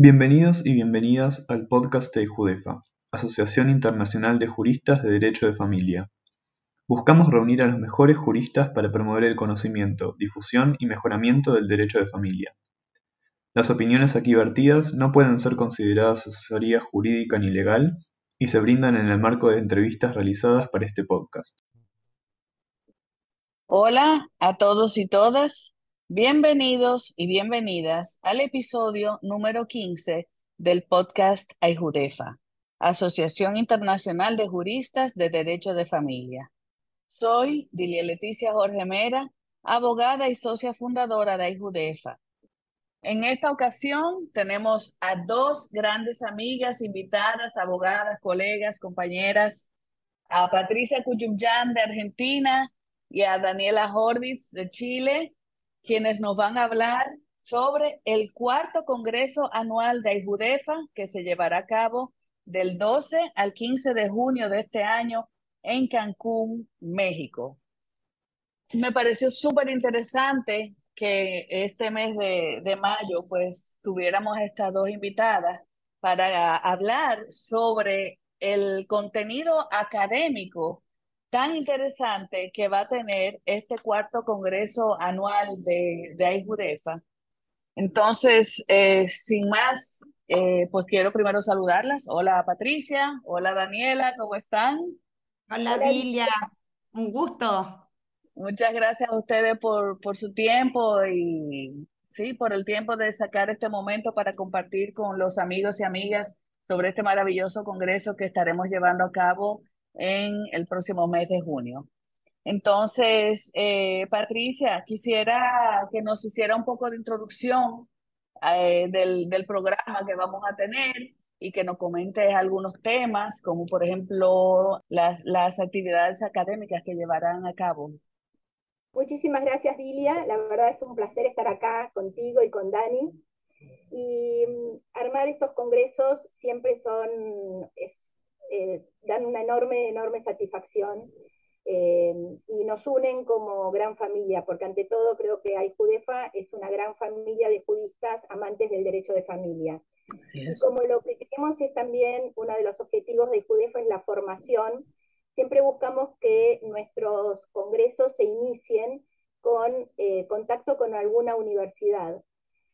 Bienvenidos y bienvenidas al podcast de Judefa, Asociación Internacional de Juristas de Derecho de Familia. Buscamos reunir a los mejores juristas para promover el conocimiento, difusión y mejoramiento del derecho de familia. Las opiniones aquí vertidas no pueden ser consideradas asesoría jurídica ni legal y se brindan en el marco de entrevistas realizadas para este podcast. Hola a todos y todas. Bienvenidos y bienvenidas al episodio número 15 del podcast AIJUDEFA, Asociación Internacional de Juristas de Derecho de Familia. Soy Dilia Leticia Jorge Mera, abogada y socia fundadora de AIJUDEFA. En esta ocasión tenemos a dos grandes amigas, invitadas, abogadas, colegas, compañeras, a Patricia Cuyumyan de Argentina y a Daniela Jordis de Chile quienes nos van a hablar sobre el cuarto Congreso Anual de Aijudefa que se llevará a cabo del 12 al 15 de junio de este año en Cancún, México. Me pareció súper interesante que este mes de, de mayo pues tuviéramos estas dos invitadas para hablar sobre el contenido académico tan interesante que va a tener este cuarto Congreso Anual de, de AIJUDEFA. Entonces, eh, sin más, eh, pues quiero primero saludarlas. Hola Patricia, hola Daniela, ¿cómo están? Hola Dilia, un gusto. Muchas gracias a ustedes por, por su tiempo y sí, por el tiempo de sacar este momento para compartir con los amigos y amigas sobre este maravilloso congreso que estaremos llevando a cabo en el próximo mes de junio. Entonces, eh, Patricia, quisiera que nos hiciera un poco de introducción eh, del, del, programa que vamos a tener y que nos comentes algunos temas, como por ejemplo las, las actividades académicas que llevarán a cabo. Muchísimas gracias, Dilia. La verdad es un placer estar acá contigo y con Dani. Y mm, armar estos congresos siempre son, eh, dan una enorme, enorme satisfacción eh, y nos unen como gran familia, porque ante todo creo que Judefa es una gran familia de judistas amantes del derecho de familia. Y como lo que queremos es también, uno de los objetivos de Judefa es la formación, siempre buscamos que nuestros congresos se inicien con eh, contacto con alguna universidad.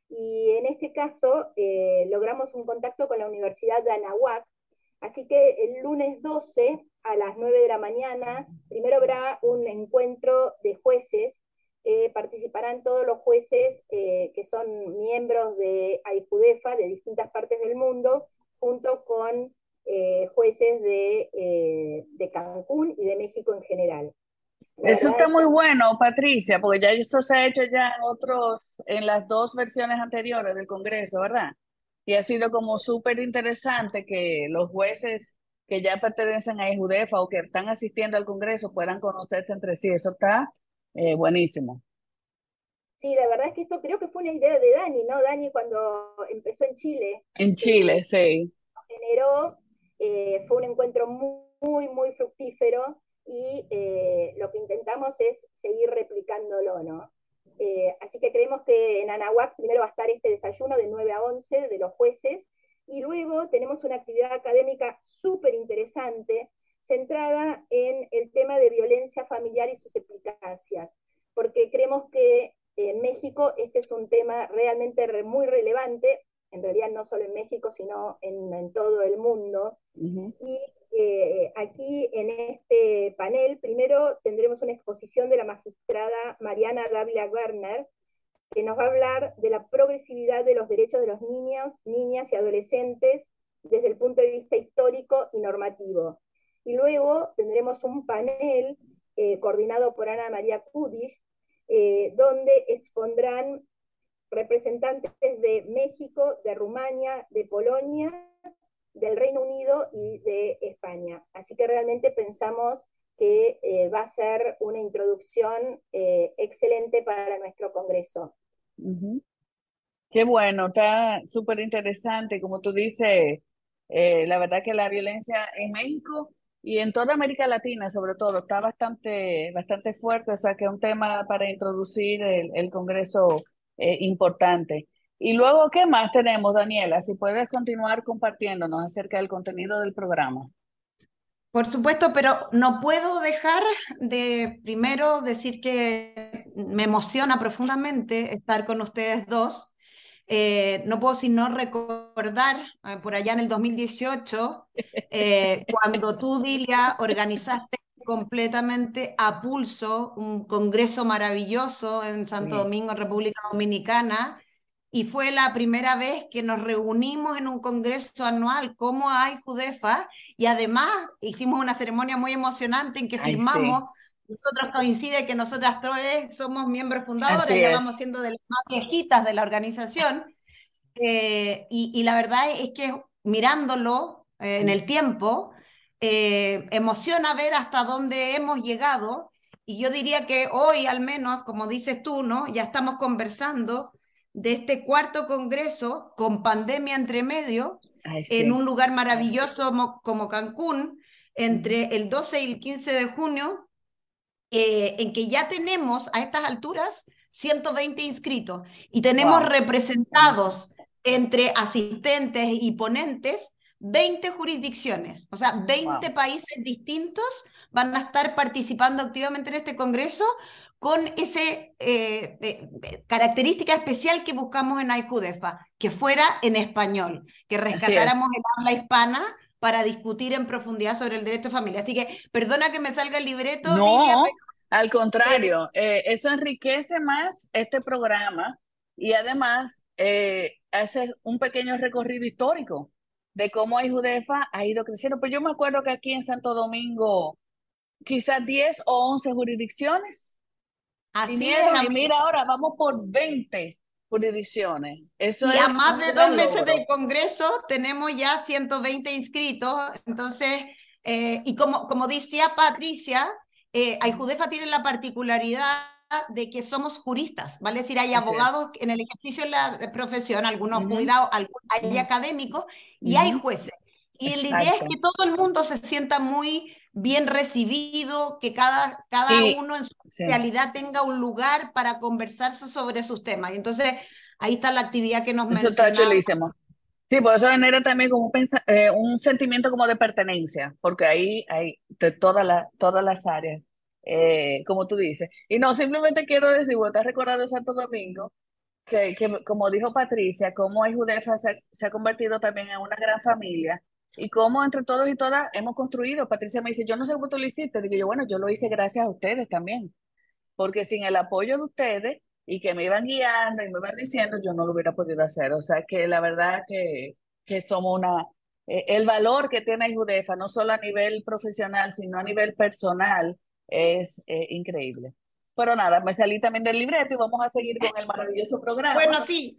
Y en este caso logramos un contacto con la Universidad de Anahuac, Así que el lunes 12 a las 9 de la mañana, primero habrá un encuentro de jueces, participarán todos los jueces eh, que son miembros de AIJUDEFA de distintas partes del mundo, junto con eh, jueces de, eh, de, Cancún y de México en general. eso está muy bueno, Patricia, porque ya eso se ha hecho ya en otros, en las dos versiones anteriores del Congreso, ¿verdad? Y ha sido como súper interesante que los jueces que ya pertenecen a Judefa o que están asistiendo al Congreso puedan conocerse entre sí. Eso está eh, buenísimo. Sí, la verdad es que esto creo que fue una idea de Dani, ¿no? Dani cuando empezó en Chile. En Chile, sí. Generó, eh, fue un encuentro muy, muy fructífero y eh, lo que intentamos es seguir replicándolo, ¿no? Eh, así que creemos que en Anahuac primero va a estar este desayuno de 9 a 11 de los jueces y luego tenemos una actividad académica súper interesante centrada en el tema de violencia familiar y sus implicancias, porque creemos que en México este es un tema realmente muy relevante, en realidad no solo en México, sino en, todo el mundo. Y eh, aquí en este panel, primero tendremos una exposición de la magistrada Mariana Dávila Werner, que nos va a hablar de la progresividad de los derechos de los niños, niñas y adolescentes desde el punto de vista histórico y normativo. Y luego tendremos un panel eh, coordinado por Ana María Kudish, eh, donde expondrán representantes de México, de Rumania, de Polonia del Reino Unido y de España. Así que realmente pensamos que eh, va a ser una introducción eh, excelente para nuestro Congreso. Qué bueno, está súper interesante. Como tú dices, eh, la verdad que la violencia en México y en toda América Latina, sobre todo, está bastante, bastante fuerte. O sea, que es un tema para introducir el, el Congreso importante. Y luego, ¿qué más tenemos, Daniela? Si puedes continuar compartiéndonos acerca del contenido del programa. Por supuesto, pero no puedo dejar de primero decir que me emociona profundamente estar con ustedes dos. Eh, no puedo sino recordar eh, por allá en el 2018, eh, cuando tú, Dilia, organizaste completamente a pulso un congreso maravilloso en Santo Domingo, República Dominicana, y fue la primera vez que nos reunimos en un congreso anual como hay Judefa y además hicimos una ceremonia muy emocionante en que firmamos. Nosotros coincide que nosotras tres somos miembros fundadores, ya vamos siendo de las más viejitas de la organización. Eh, y, la verdad es que mirándolo eh, en el tiempo, eh, emociona ver hasta dónde hemos llegado. Y yo diría que hoy, al menos, como dices tú, ¿no? Ya estamos conversando de este cuarto congreso con pandemia entre medio, en un lugar maravilloso como, Cancún, entre el 12 y el 15 de junio, eh, en que ya tenemos a estas alturas 120 inscritos y tenemos representados entre asistentes y ponentes 20 jurisdicciones, o sea, 20 países distintos van a estar participando activamente en este Congreso con esa eh, eh, característica especial que buscamos en AICUDEFA, que fuera en español, que rescatáramos el habla hispana para discutir en profundidad sobre el derecho de familia. Así que perdona que me salga el libreto. No, al contrario, eh, eso enriquece más este programa y además hace un pequeño recorrido histórico de cómo AICUDEFA ha ido creciendo. Pues yo me acuerdo que aquí en Santo Domingo quizás 10 o 11 jurisdicciones Así es. Y mira, ahora vamos por 20 jurisdicciones. Eso y a más de dos meses del Congreso tenemos ya 120 inscritos. Entonces, eh, y como, como decía Patricia, eh, Ayjudefa tiene la particularidad de que somos juristas, ¿vale? Es decir, hay abogados en el ejercicio de la profesión, algunos jubilados, hay académicos y hay jueces. Y la idea es que todo el mundo se sienta muy bien recibido, que cada, cada uno en su realidad tenga un lugar para conversar sobre sus temas. Y entonces ahí está la actividad que nos Eso está chulísimo. Sí, por eso genera también como un, eh, un, sentimiento como de pertenencia, porque ahí hay de todas las todas las áreas, eh, como tú dices. Y no, simplemente quiero decir, vos estás recordando Santo Domingo, que, como dijo Patricia, como hay se, se ha convertido también en una gran familia y cómo entre todos y todas hemos construido. Patricia me dice, yo no sé cómo tú lo hiciste. Digo yo, bueno, yo lo hice gracias a ustedes también. Porque sin el apoyo de ustedes y que me iban guiando y me iban diciendo, yo no lo hubiera podido hacer. O sea que la verdad que, que somos una... Eh, el valor que tiene Judefa, no solo a nivel profesional, sino a nivel personal, es eh, increíble. Pero nada, me salí también del libreto y vamos a seguir con el maravilloso programa. Bueno, sí,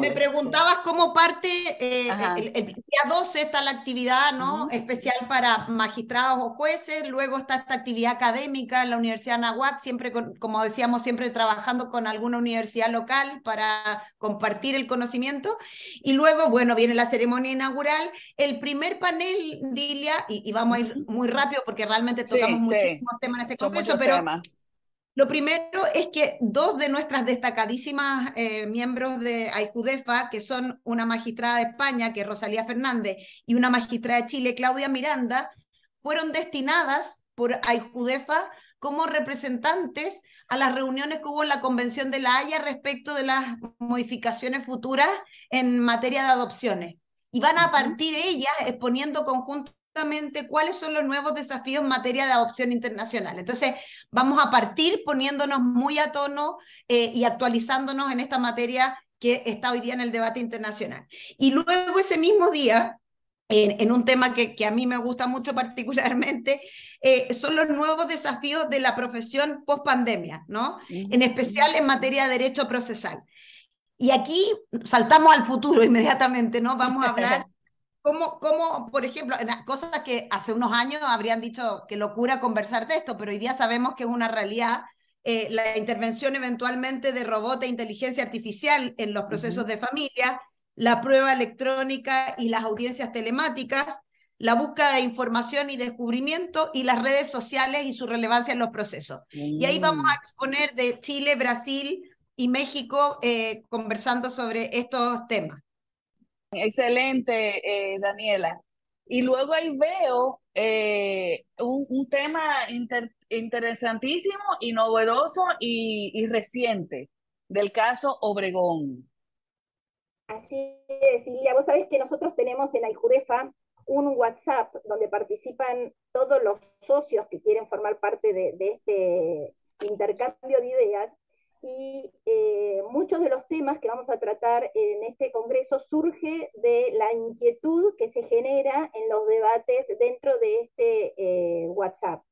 me, preguntabas cómo parte, eh, el, día 12 está la actividad ¿no? especial para magistrados o jueces, luego está esta actividad académica en la Universidad Nahuac, siempre, como decíamos, siempre trabajando con alguna universidad local para compartir el conocimiento, y luego, bueno, viene la ceremonia inaugural, el primer panel, Dilia, y, vamos a ir muy rápido porque realmente tocamos muchísimos temas en este congreso, pero... Lo primero es que dos de nuestras destacadísimas eh, miembros de AIJUDEFA, que son una magistrada de España, que es Rosalía Fernández, y una magistrada de Chile, Claudia Miranda, fueron destinadas por AIJUDEFA como representantes a las reuniones que hubo en la Convención de la Haya respecto de las modificaciones futuras en materia de adopciones. Y van a partir ellas exponiendo cuáles son los nuevos desafíos en materia de adopción internacional. Entonces, vamos a partir poniéndonos muy a tono eh, y actualizándonos en esta materia que está hoy día en el debate internacional. Y luego ese mismo día, en, un tema que, que, a mí me gusta mucho particularmente, eh, son los nuevos desafíos de la profesión post pandemia, ¿no? En especial en materia de derecho procesal. Y aquí saltamos al futuro inmediatamente, ¿no? Vamos a hablar ¿Cómo, cómo, por ejemplo, cosas que hace unos años habrían dicho que locura conversar de esto, pero hoy día sabemos que es una realidad, eh, la intervención eventualmente de robot e inteligencia artificial en los procesos de familia, la prueba electrónica y las audiencias telemáticas, la búsqueda de información y descubrimiento y las redes sociales y su relevancia en los procesos. Y ahí vamos a mm. exponer de Chile, Brasil, y México eh, conversando sobre estos temas. Excelente, eh, Daniela. Y luego ahí veo un, tema interesantísimo y novedoso y, reciente del caso Obregón. Así es, Lilia. Vos sabés que nosotros tenemos en Aijurefa un WhatsApp donde participan todos los socios que quieren formar parte de, este intercambio de ideas y eh, muchos de los temas que vamos a tratar en este congreso surge de la inquietud que se genera en los debates dentro de este eh, WhatsApp.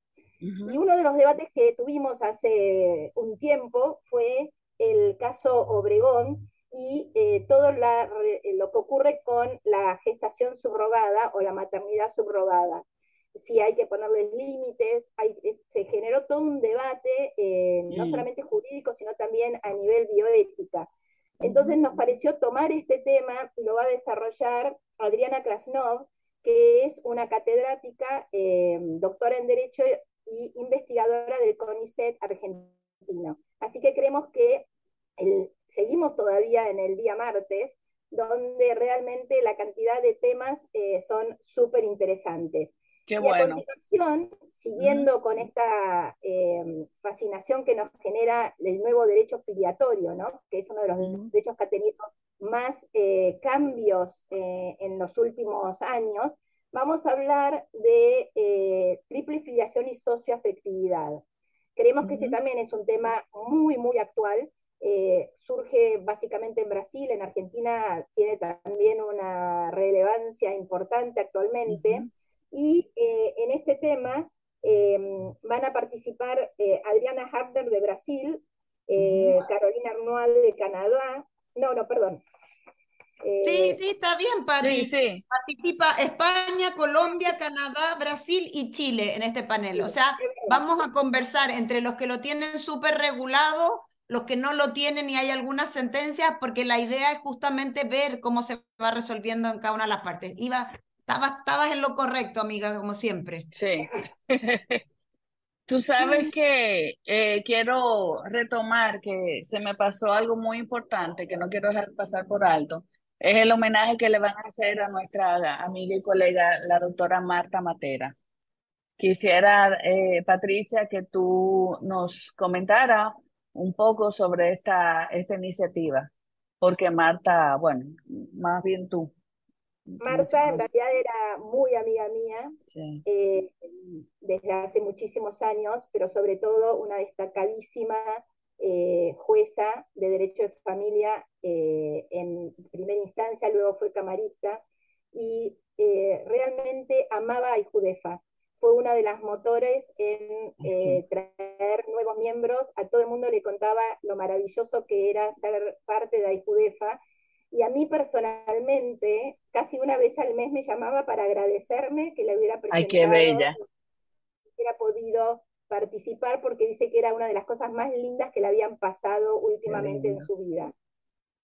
Y uno de los debates que tuvimos hace un tiempo fue el caso Obregón, y eh, todo lo que ocurre con la gestación subrogada o la maternidad subrogada. Si hay que ponerles límites, eh, se generó todo un debate, no solamente jurídico, sino también a nivel bioética. Entonces nos pareció tomar este tema, lo va a desarrollar Adriana Krasnov, que es una catedrática, doctora en Derecho y investigadora del CONICET argentino. Así que creemos que el, seguimos todavía en el día martes, donde realmente la cantidad de temas eh, son súper interesantes. Qué y a continuación, siguiendo con esta em, fascinación que nos genera el nuevo derecho filiatorio, ¿no? que es uno de los derechos que ha tenido más eh, cambios eh, en los últimos años, vamos a hablar de triple filiación y socioafectividad. Creemos que este también es un tema muy, muy actual, eh, surge básicamente en Brasil, en Argentina tiene también una relevancia importante actualmente, y eh, en este tema eh, van a participar Adriana Hafner de Brasil, Carolina Arnold de Canadá, no, no, perdón. sí, sí, está bien, Pati. Participa España, Colombia, Canadá, Brasil y Chile en este panel. O sea, vamos a conversar entre los que lo tienen súper regulado los que no lo tienen y hay algunas sentencias, porque la idea es justamente ver cómo se va resolviendo en cada una de las partes. Iba, estabas, estabas en lo correcto, amiga, como siempre. Sí. Tú sabes que eh, quiero retomar que se me pasó algo muy importante que no quiero dejar pasar por alto. Es el homenaje que le van a hacer a nuestra amiga y colega, la doctora Marta Matera. Quisiera, eh, Patricia, que tú nos comentara un poco sobre esta, esta iniciativa, porque Marta, bueno, más bien tú. Marta en realidad era muy amiga mía eh, desde hace muchísimos años, pero sobre todo una destacadísima eh, jueza de derecho de familia eh, en primera instancia, luego fue camarista, y realmente amaba a Ijudefa fue una de las motores en traer nuevos miembros. A todo el mundo le contaba lo maravilloso que era ser parte de AIJUDEFA. Y a mí personalmente, casi una vez al mes me llamaba para agradecerme que le hubiera presentado. Ay, qué bella. hubiera podido participar porque dice que era una de las cosas más lindas que le habían pasado últimamente en su vida.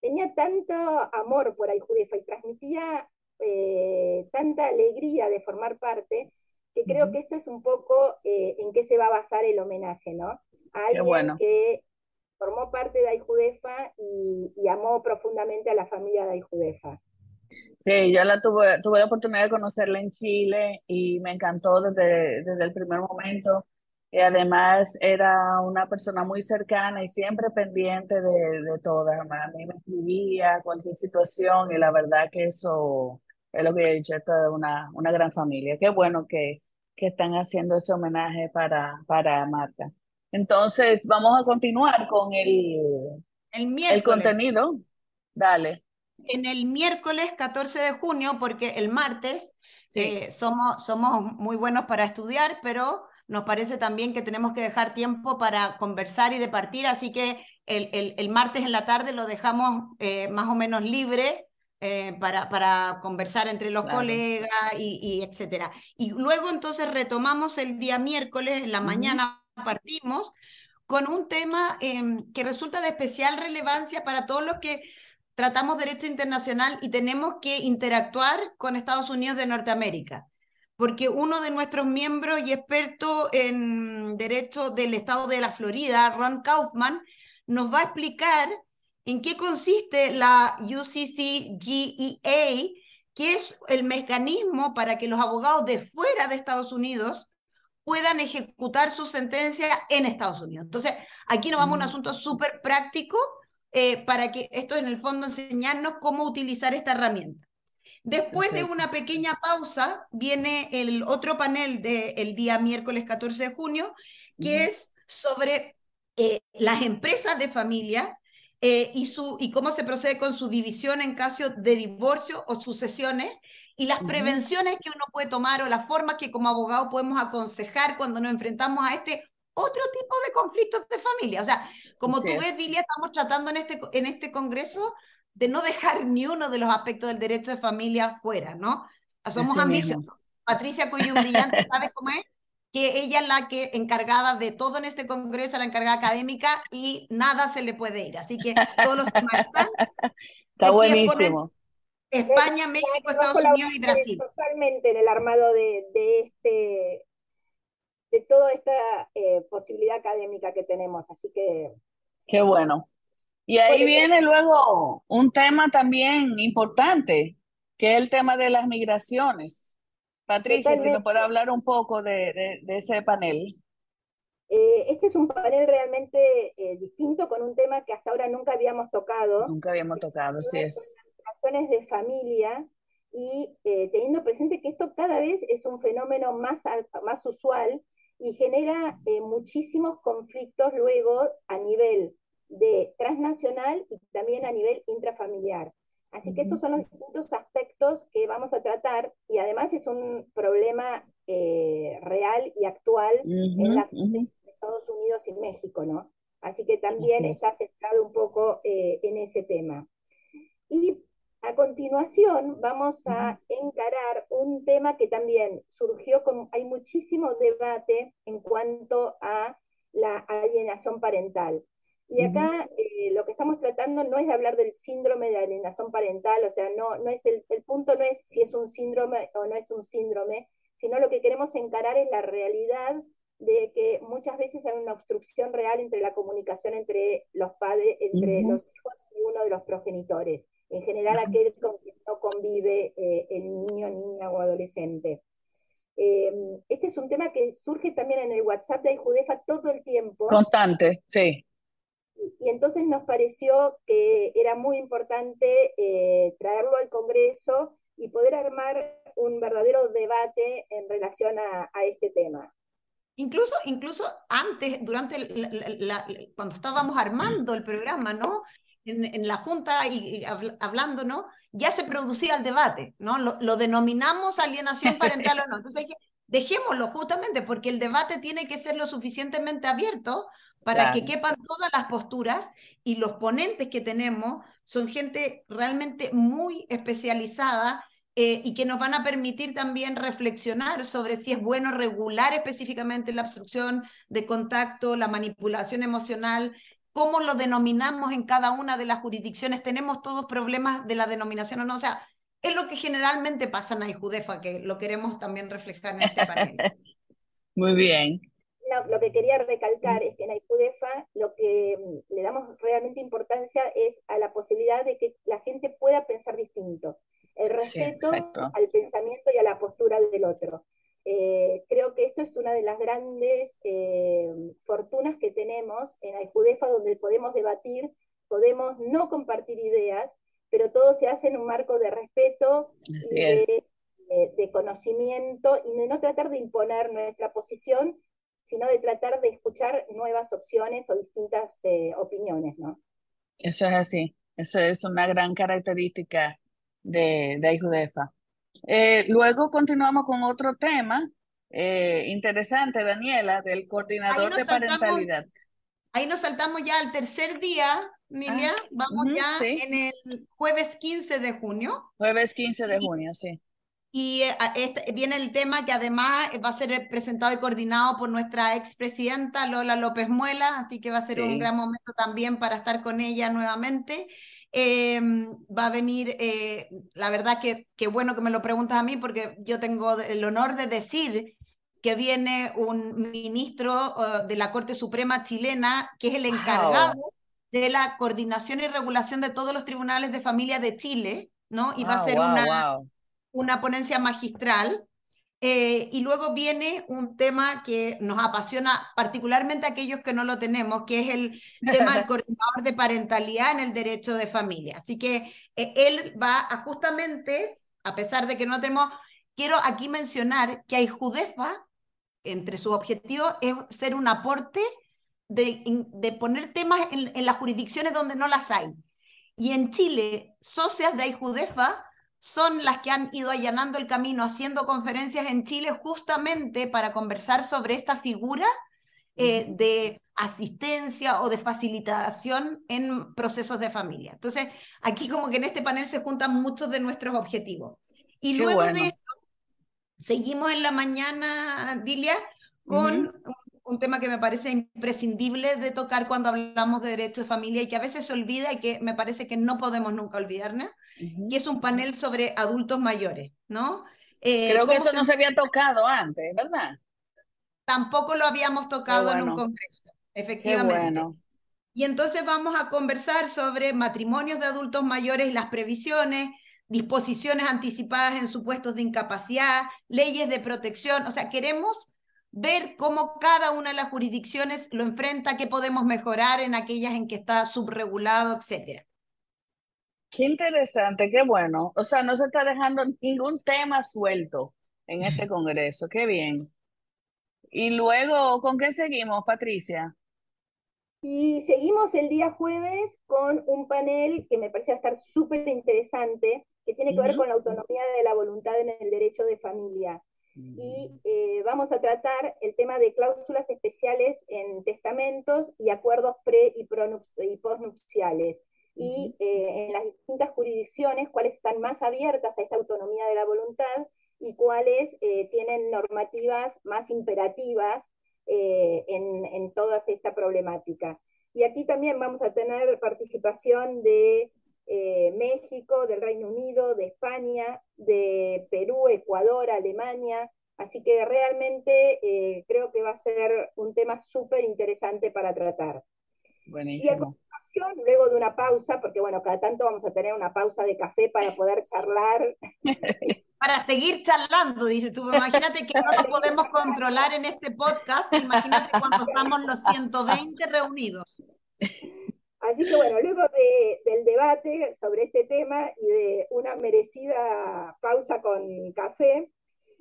Tenía tanto amor por AIJUDEFA y transmitía eh, tanta alegría de formar parte que creo que esto es un poco eh, en qué se va a basar el homenaje, ¿no? A alguien que formó parte de Ayjudefa y, y, amó profundamente a la familia de Ayjudefa. Sí, yo la tuve, la oportunidad de conocerla en Chile y me encantó desde, desde el primer momento. Y además era una persona muy cercana y siempre pendiente de, de todo. A mí me escribía cualquier situación y la verdad que eso es lo que he dicho, esto es una, una gran familia. Qué bueno que, que están haciendo ese homenaje para, para Marta. Entonces, vamos a continuar con el, el, el contenido. Dale. En el miércoles 14 de junio, porque el martes eh, somos, somos muy buenos para estudiar, pero nos parece también que tenemos que dejar tiempo para conversar y departir, así que el, el, el martes en la tarde lo dejamos eh, más o menos libre eh, para, para, conversar entre los colegas y, y, etcétera. Y luego entonces retomamos el día miércoles, en la mañana partimos con un tema em, que resulta de especial relevancia para todos los que tratamos derecho internacional y tenemos que interactuar con Estados Unidos de Norteamérica. Porque uno de nuestros miembros y experto en derecho del estado de la Florida, Ron Kaufman, nos va a explicar en qué consiste la UCCGEA, que es el mecanismo para que los abogados de fuera de Estados Unidos puedan ejecutar su sentencia en Estados Unidos. Entonces, aquí nos vamos a un mm. asunto súper práctico eh, para que esto en el fondo enseñarnos cómo utilizar esta herramienta. Después de una pequeña pausa, viene el otro panel del día miércoles 14 de junio, que es sobre eh, las empresas de familia eh, y, su, y cómo se procede con su división en caso de divorcio o sucesiones y las prevenciones que uno puede tomar o las formas que como abogado podemos aconsejar cuando nos enfrentamos a este otro tipo de conflictos de familia. O sea, como tú ves, Lilia, estamos tratando en este, en este congreso de no dejar ni uno de los aspectos del derecho de familia fuera, ¿no? Somos ambiciosos. Patricia Cuyum Brillante, ¿sabes cómo es? Que ella es la que encargada de todo en este congreso, la encargada académica, y nada se le puede ir. Así que todos los temas están. Está buenísimo. España, México, Estados Unidos y Brasil. Totalmente en el armado de, de este de toda esta eh, posibilidad académica que tenemos. Así que. Qué bueno. Y ahí viene luego un tema también importante, que es el tema de las migraciones. Patricia, si nos puede hablar un poco de, ese panel. Eh, este es un panel realmente eh, distinto con un tema que hasta ahora nunca habíamos tocado. Nunca habíamos tocado, sí es. Relaciones de familia y teniendo presente que esto cada vez es un fenómeno más, más usual y genera eh, muchísimos conflictos luego a nivel de transnacional y también a nivel intrafamiliar. Así que estos son los distintos aspectos que vamos a tratar y además es un problema eh, real y actual en la de Estados Unidos y México, ¿no? Así que también está centrado un poco eh, en ese tema. Y a continuación vamos a encarar un tema que también surgió, con, hay muchísimo debate en cuanto a la alienación parental. Y acá eh, lo que estamos tratando no es de hablar del síndrome de alienación parental, o sea, no, no es el, el punto no es si es un síndrome o no es un síndrome, sino lo que queremos encarar es la realidad de que muchas veces hay una obstrucción real entre la comunicación entre los padres, entre los hijos y uno de los progenitores en general aquel con quien no convive eh, el niño, niña o adolescente. Eh, este es un tema que surge también en el WhatsApp de Judefa todo el tiempo. Constante, sí. Y, entonces nos pareció que era muy importante eh, traerlo al Congreso y poder armar un verdadero debate en relación a, este tema. Incluso, incluso antes, durante cuando estábamos armando el programa, ¿no? En, la Junta y, hablando, ¿no? Ya se producía el debate, ¿no? Lo, denominamos alienación parental o no. Entonces, dejémoslo justamente porque el debate tiene que ser lo suficientemente abierto para que quepan todas las posturas y los ponentes que tenemos son gente realmente muy especializada eh, y que nos van a permitir también reflexionar sobre si es bueno regular específicamente la obstrucción de contacto, la manipulación emocional, cómo lo denominamos en cada una de las jurisdicciones, tenemos todos problemas de la denominación o no, o sea, es lo que generalmente pasa en Judefa, que lo queremos también reflejar en este panel. Muy bien. lo que quería recalcar es que en Judefa lo que mm, le damos realmente importancia es a la posibilidad de que la gente pueda pensar distinto, el respeto al pensamiento y a la postura del otro. Eh, creo que esto es una de las grandes eh, fortunas que tenemos en Aijudefa, donde podemos debatir, podemos no compartir ideas, pero todo se hace en un marco de respeto, de, de, conocimiento y de no tratar de imponer nuestra posición, sino de tratar de escuchar nuevas opciones o distintas eh, opiniones, ¿no? Eso es así, eso es una gran característica de, de Aijudefa. Eh, luego continuamos con otro tema eh, interesante, Daniela, del coordinador de parentalidad. Ahí nos saltamos ya al tercer día, Nilia. Ah, Vamos ya en el jueves 15 de junio. Jueves 15 de junio, sí. Y eh, este, viene el tema que además va a ser presentado y coordinado por nuestra expresidenta Lola López Muela, así que va a ser un gran momento también para estar con ella nuevamente. Em, va a venir, eh, la verdad que, qué bueno que me lo preguntas a mí porque yo tengo el honor de decir que viene un ministro uh, de la Corte Suprema chilena que es el encargado de la coordinación y regulación de todos los tribunales de familia de Chile, ¿no? Y va a ser una, una ponencia magistral. Eh, y luego viene un tema que nos apasiona particularmente a aquellos que no lo tenemos, que es el tema del coordinador de parentalidad en el derecho de familia. Así que eh, él va a justamente, a pesar de que no tenemos, quiero aquí mencionar que hay Judefa, entre sus objetivos es ser un aporte de, de poner temas en, en, las jurisdicciones donde no las hay. Y en Chile, socias de Aijudefa son las que han ido allanando el camino, haciendo conferencias en Chile justamente para conversar sobre esta figura eh, de asistencia o de facilitación en procesos de familia. Entonces, aquí como que en este panel se juntan muchos de nuestros objetivos. Y luego de eso, seguimos en la mañana, Dilia, con un tema que me parece imprescindible de tocar cuando hablamos de derecho de familia y que a veces se olvida y que me parece que no podemos nunca olvidarnos, y es un panel sobre adultos mayores, ¿no? Eh, Creo que eso no se había tocado antes, ¿verdad? Tampoco lo habíamos tocado en un congreso, efectivamente. Y entonces vamos a conversar sobre matrimonios de adultos mayores y las previsiones, disposiciones anticipadas en supuestos de incapacidad, leyes de protección, o sea, queremos ver cómo cada una de las jurisdicciones lo enfrenta, qué podemos mejorar en aquellas en que está subregulado, etcétera. Qué interesante, qué bueno. O sea, no se está dejando ningún tema suelto en este congreso. Qué bien. Y luego, ¿con qué seguimos, Patricia? Y seguimos el día jueves con un panel que me parecía estar súper interesante, que tiene que ver con la autonomía de la voluntad en el derecho de familia. Y mm. eh, vamos a tratar el tema de cláusulas especiales en testamentos y acuerdos pre y, y postnupciales y eh, en las distintas jurisdicciones cuáles están más abiertas a esta autonomía de la voluntad y cuáles eh, tienen normativas más imperativas en, en, toda esta problemática. Y aquí también vamos a tener participación de México, del Reino Unido, de España, de Perú, Ecuador, Alemania. Así que realmente creo que va a ser un tema súper interesante para tratar. Buenísimo luego de una pausa, porque bueno, cada tanto vamos a tener una pausa de café para poder charlar. Para seguir charlando, dices tú. Imagínate que no lo podemos controlar en este podcast. Imagínate cuando estamos los 120 reunidos. Así que bueno, luego del debate sobre este tema y de una merecida pausa con café,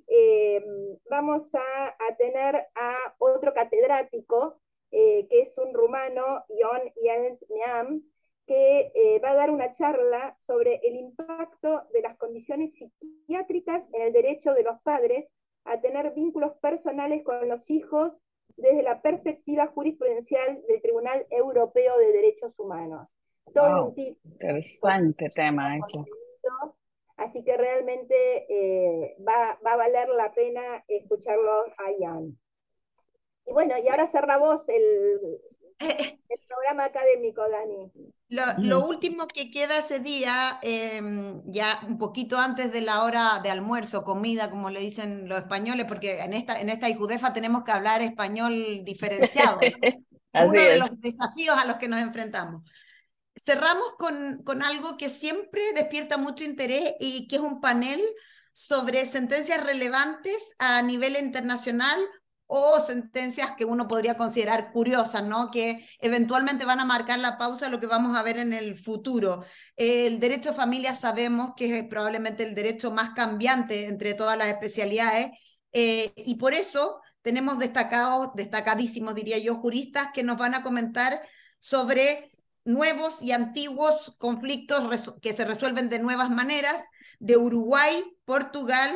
eh, vamos a, tener a otro catedrático eh, que es un rumano, Ion Jens Niam, que eh, va a dar una charla sobre el impacto de las condiciones psiquiátricas en el derecho de los padres a tener vínculos personales con los hijos desde la perspectiva jurisprudencial del Tribunal Europeo de Derechos Humanos. Todo un interesante tema eso. Así que realmente eh, va, va, a valer la pena escucharlo a Ian. Y bueno, y ahora cerra vos el, el programa académico, Dani. Lo, último que queda ese día, em, ya un poquito antes de la hora de almuerzo, comida, como le dicen los españoles, porque en esta, en esta IJUDEFA tenemos que hablar español diferenciado. Uno de los desafíos a los que nos enfrentamos. Cerramos con, con algo que siempre despierta mucho interés y que es un panel sobre sentencias relevantes a nivel internacional o sentencias que uno podría considerar curiosas, ¿no? Que eventualmente van a marcar la pausa de lo que vamos a ver en el futuro. El derecho de familia sabemos que es probablemente el derecho más cambiante entre todas las especialidades eh, y por eso tenemos destacados, destacadísimos, diría yo, juristas que nos van a comentar sobre nuevos y antiguos conflictos que se resuelven de nuevas maneras de Uruguay, Portugal,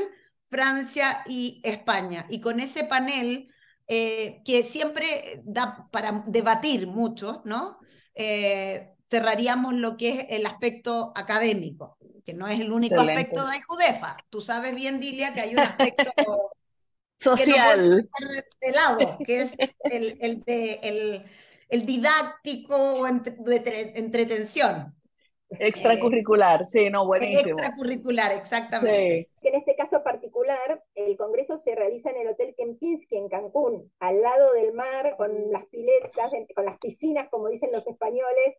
Francia y España. Y con ese panel eh, que siempre da para debatir mucho, ¿no? Eh, cerraríamos lo que es el aspecto académico, que no es el único aspecto de Judefa. Tú sabes bien, Dilia, que hay un aspecto social de lado, que es el, el, de, el, el didáctico o de entretención. Extracurricular, sí, no, buenísimo. Extracurricular, exactamente. En este caso particular, el congreso se realiza en el Hotel Kempinski en Cancún, al lado del mar, con las piletas, con las piscinas, como dicen los españoles.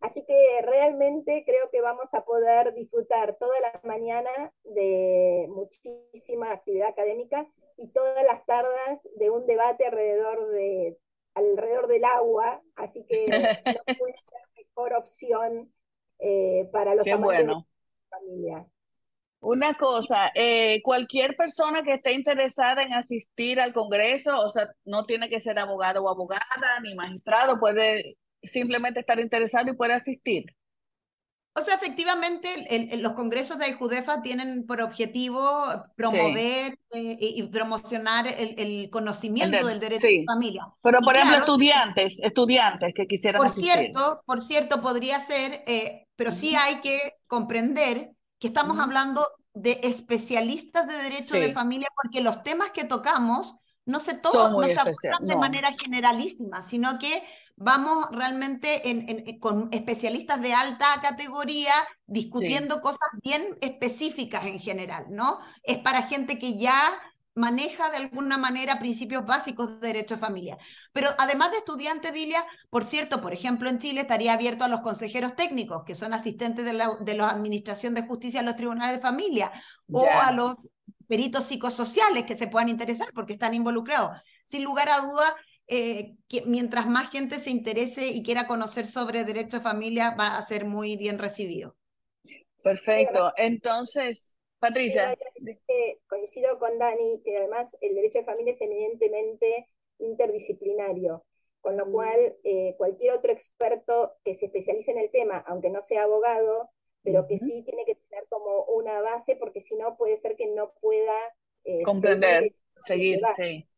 Así que realmente creo que vamos a poder disfrutar toda la mañana de muchísima actividad académica y todas las tardes de un debate alrededor de alrededor del agua, así que no puede ser mejor opción eh, para los Qué bueno. familia. Una cosa, eh, cualquier persona que esté interesada en asistir al Congreso, o sea, no tiene que ser abogado o abogada, ni magistrado, puede simplemente estar interesado y puede asistir. O sea, efectivamente, los congresos de Ayudefa tienen por objetivo promover eh, y promocionar el, conocimiento del derecho de familia. Pero, por ejemplo, estudiantes, estudiantes que quisieran por Cierto, por cierto, podría ser, eh, pero sí hay que comprender que estamos hablando de especialistas de derecho de familia porque los temas que tocamos no se tocan, no se abordan de manera generalísima, sino que vamos realmente en, con especialistas de alta categoría discutiendo cosas bien específicas en general, ¿no? Es para gente que ya maneja de alguna manera principios básicos de derecho de familia. Pero además de estudiantes, Dilia, por cierto, por ejemplo, en Chile estaría abierto a los consejeros técnicos, que son asistentes de la, de la Administración de Justicia en los tribunales de familia, o a los peritos psicosociales que se puedan interesar porque están involucrados. Sin lugar a duda, eh, que mientras más gente se interese y quiera conocer sobre derecho de familia, va a ser muy bien recibido. Perfecto. Entonces, Patricia. coincido con Dani que además el derecho de familia es eminentemente interdisciplinario, con lo cual eh, cualquier otro experto que se especialice en el tema, aunque no sea abogado, pero que sí tiene que tener como una base, porque si no puede ser que no pueda eh, comprender, seguir, sí.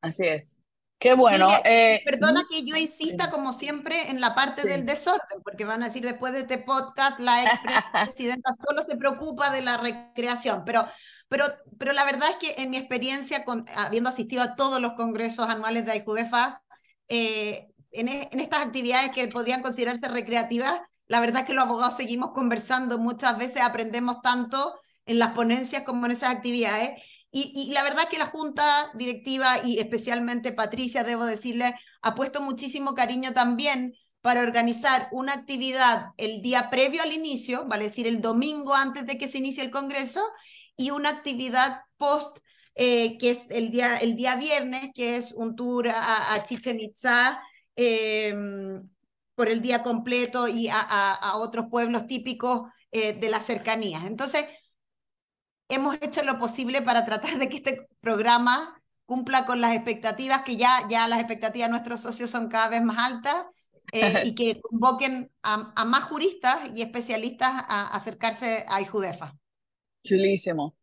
Así es. Qué bueno. Eh, perdona que yo insista, como siempre, en la parte del desorden, porque van a decir después de este podcast, la ex presidenta solo se preocupa de la recreación, pero, pero, pero la verdad es que en mi experiencia, con, habiendo asistido a todos los congresos anuales de AIJUDEFA, eh, en, en estas actividades que podrían considerarse recreativas, la verdad es que los abogados seguimos conversando, muchas veces aprendemos tanto en las ponencias como en esas actividades. Y, la verdad que la junta directiva y especialmente Patricia, debo decirle, ha puesto muchísimo cariño también para organizar una actividad el día previo al inicio, vale decir, el domingo antes de que se inicie el Congreso, y una actividad post, eh, que es el día, el día viernes, que es un tour a, Chichen Itza em, por el día completo y a, otros pueblos típicos eh, de las cercanías. Entonces, hemos hecho lo posible para tratar de que este programa cumpla con las expectativas, que ya, ya las expectativas de nuestros socios son cada vez más altas, eh, y que convoquen a, más juristas y especialistas a, acercarse a IJUDEFA. Chulísimo.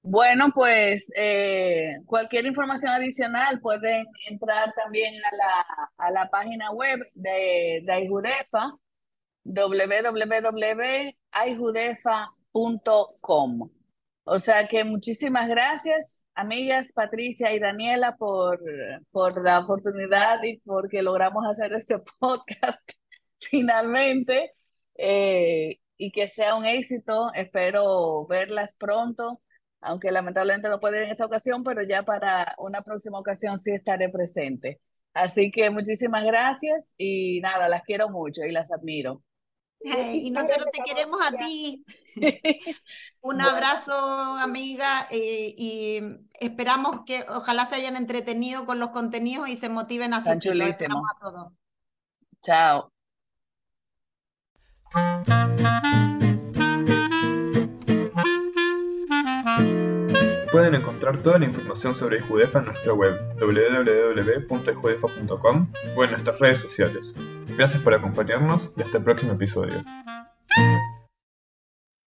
Bueno, pues eh, cualquier información adicional pueden entrar también a la, a la página web de, de IJUDEFA, www.aijudefa.com. O sea que muchísimas gracias, amigas Patricia y Daniela, por, por la oportunidad y porque logramos hacer este podcast finalmente eh, y que sea un éxito. Espero verlas pronto, aunque lamentablemente no puedo ir en esta ocasión, pero ya para una próxima ocasión sí estaré presente. Así que muchísimas gracias y nada, las quiero mucho y las admiro. Y nosotros te queremos a ti. Un abrazo, amiga, eh, y esperamos que ojalá se hayan entretenido con los contenidos y se motiven a hacer chulísimo. Chao. Pueden encontrar toda la información sobre Judefa en nuestra web www.judefa.com o en nuestras redes sociales. Gracias por acompañarnos y hasta el próximo episodio.